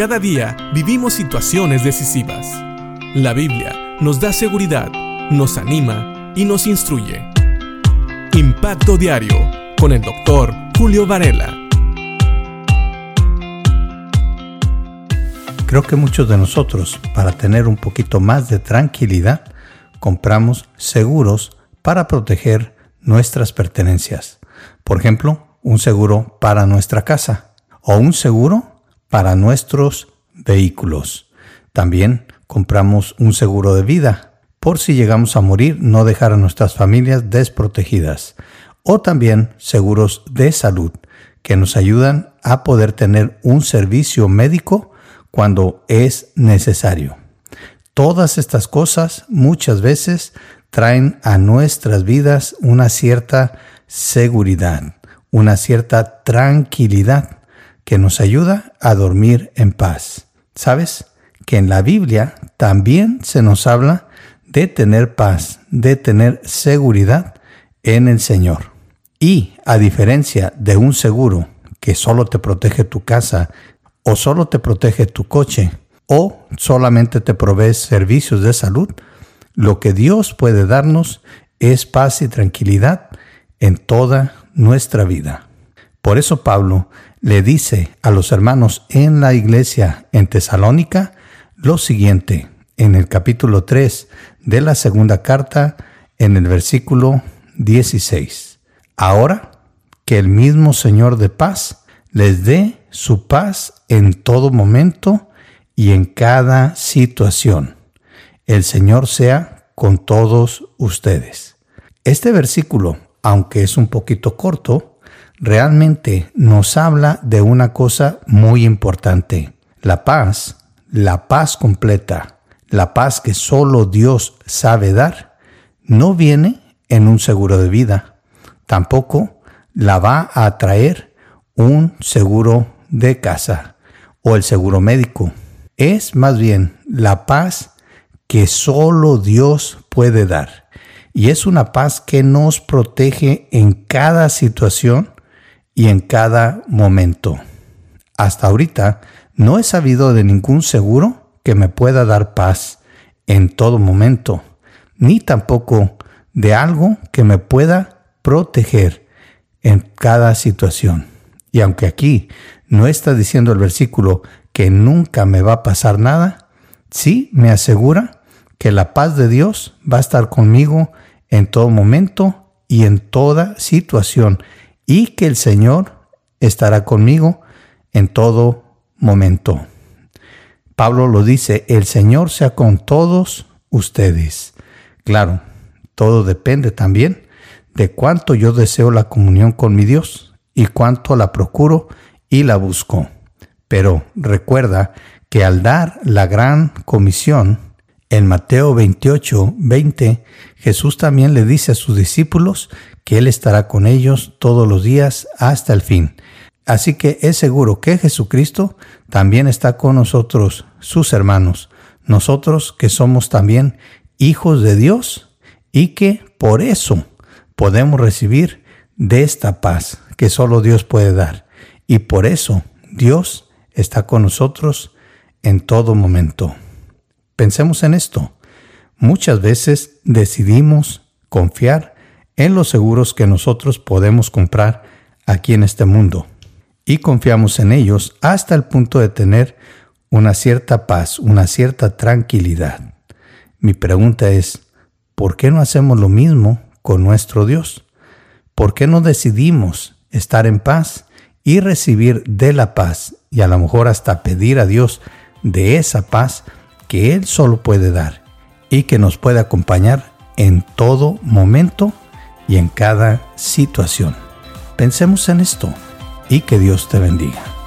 Cada día vivimos situaciones decisivas. La Biblia nos da seguridad, nos anima y nos instruye. Impacto Diario con el doctor Julio Varela. Creo que muchos de nosotros, para tener un poquito más de tranquilidad, compramos seguros para proteger nuestras pertenencias. Por ejemplo, un seguro para nuestra casa o un seguro para nuestros vehículos. También compramos un seguro de vida por si llegamos a morir no dejar a nuestras familias desprotegidas. O también seguros de salud que nos ayudan a poder tener un servicio médico cuando es necesario. Todas estas cosas muchas veces traen a nuestras vidas una cierta seguridad, una cierta tranquilidad que nos ayuda a dormir en paz. ¿Sabes? Que en la Biblia también se nos habla de tener paz, de tener seguridad en el Señor. Y a diferencia de un seguro que solo te protege tu casa o solo te protege tu coche o solamente te provee servicios de salud, lo que Dios puede darnos es paz y tranquilidad en toda nuestra vida. Por eso Pablo le dice a los hermanos en la iglesia en Tesalónica lo siguiente en el capítulo 3 de la segunda carta en el versículo 16. Ahora que el mismo Señor de paz les dé su paz en todo momento y en cada situación. El Señor sea con todos ustedes. Este versículo, aunque es un poquito corto, realmente nos habla de una cosa muy importante. La paz, la paz completa, la paz que solo Dios sabe dar, no viene en un seguro de vida. Tampoco la va a traer un seguro de casa o el seguro médico. Es más bien la paz que solo Dios puede dar. Y es una paz que nos protege en cada situación y en cada momento. Hasta ahorita no he sabido de ningún seguro que me pueda dar paz en todo momento, ni tampoco de algo que me pueda proteger en cada situación. Y aunque aquí no está diciendo el versículo que nunca me va a pasar nada, sí me asegura que la paz de Dios va a estar conmigo en todo momento y en toda situación y que el Señor estará conmigo en todo momento. Pablo lo dice, el Señor sea con todos ustedes. Claro, todo depende también de cuánto yo deseo la comunión con mi Dios y cuánto la procuro y la busco. Pero recuerda que al dar la gran comisión, en Mateo 28, 20, Jesús también le dice a sus discípulos que Él estará con ellos todos los días hasta el fin. Así que es seguro que Jesucristo también está con nosotros, sus hermanos, nosotros que somos también hijos de Dios y que por eso podemos recibir de esta paz que solo Dios puede dar. Y por eso Dios está con nosotros en todo momento. Pensemos en esto. Muchas veces decidimos confiar en los seguros que nosotros podemos comprar aquí en este mundo y confiamos en ellos hasta el punto de tener una cierta paz, una cierta tranquilidad. Mi pregunta es, ¿por qué no hacemos lo mismo con nuestro Dios? ¿Por qué no decidimos estar en paz y recibir de la paz y a lo mejor hasta pedir a Dios de esa paz que Él solo puede dar y que nos puede acompañar en todo momento y en cada situación. Pensemos en esto y que Dios te bendiga.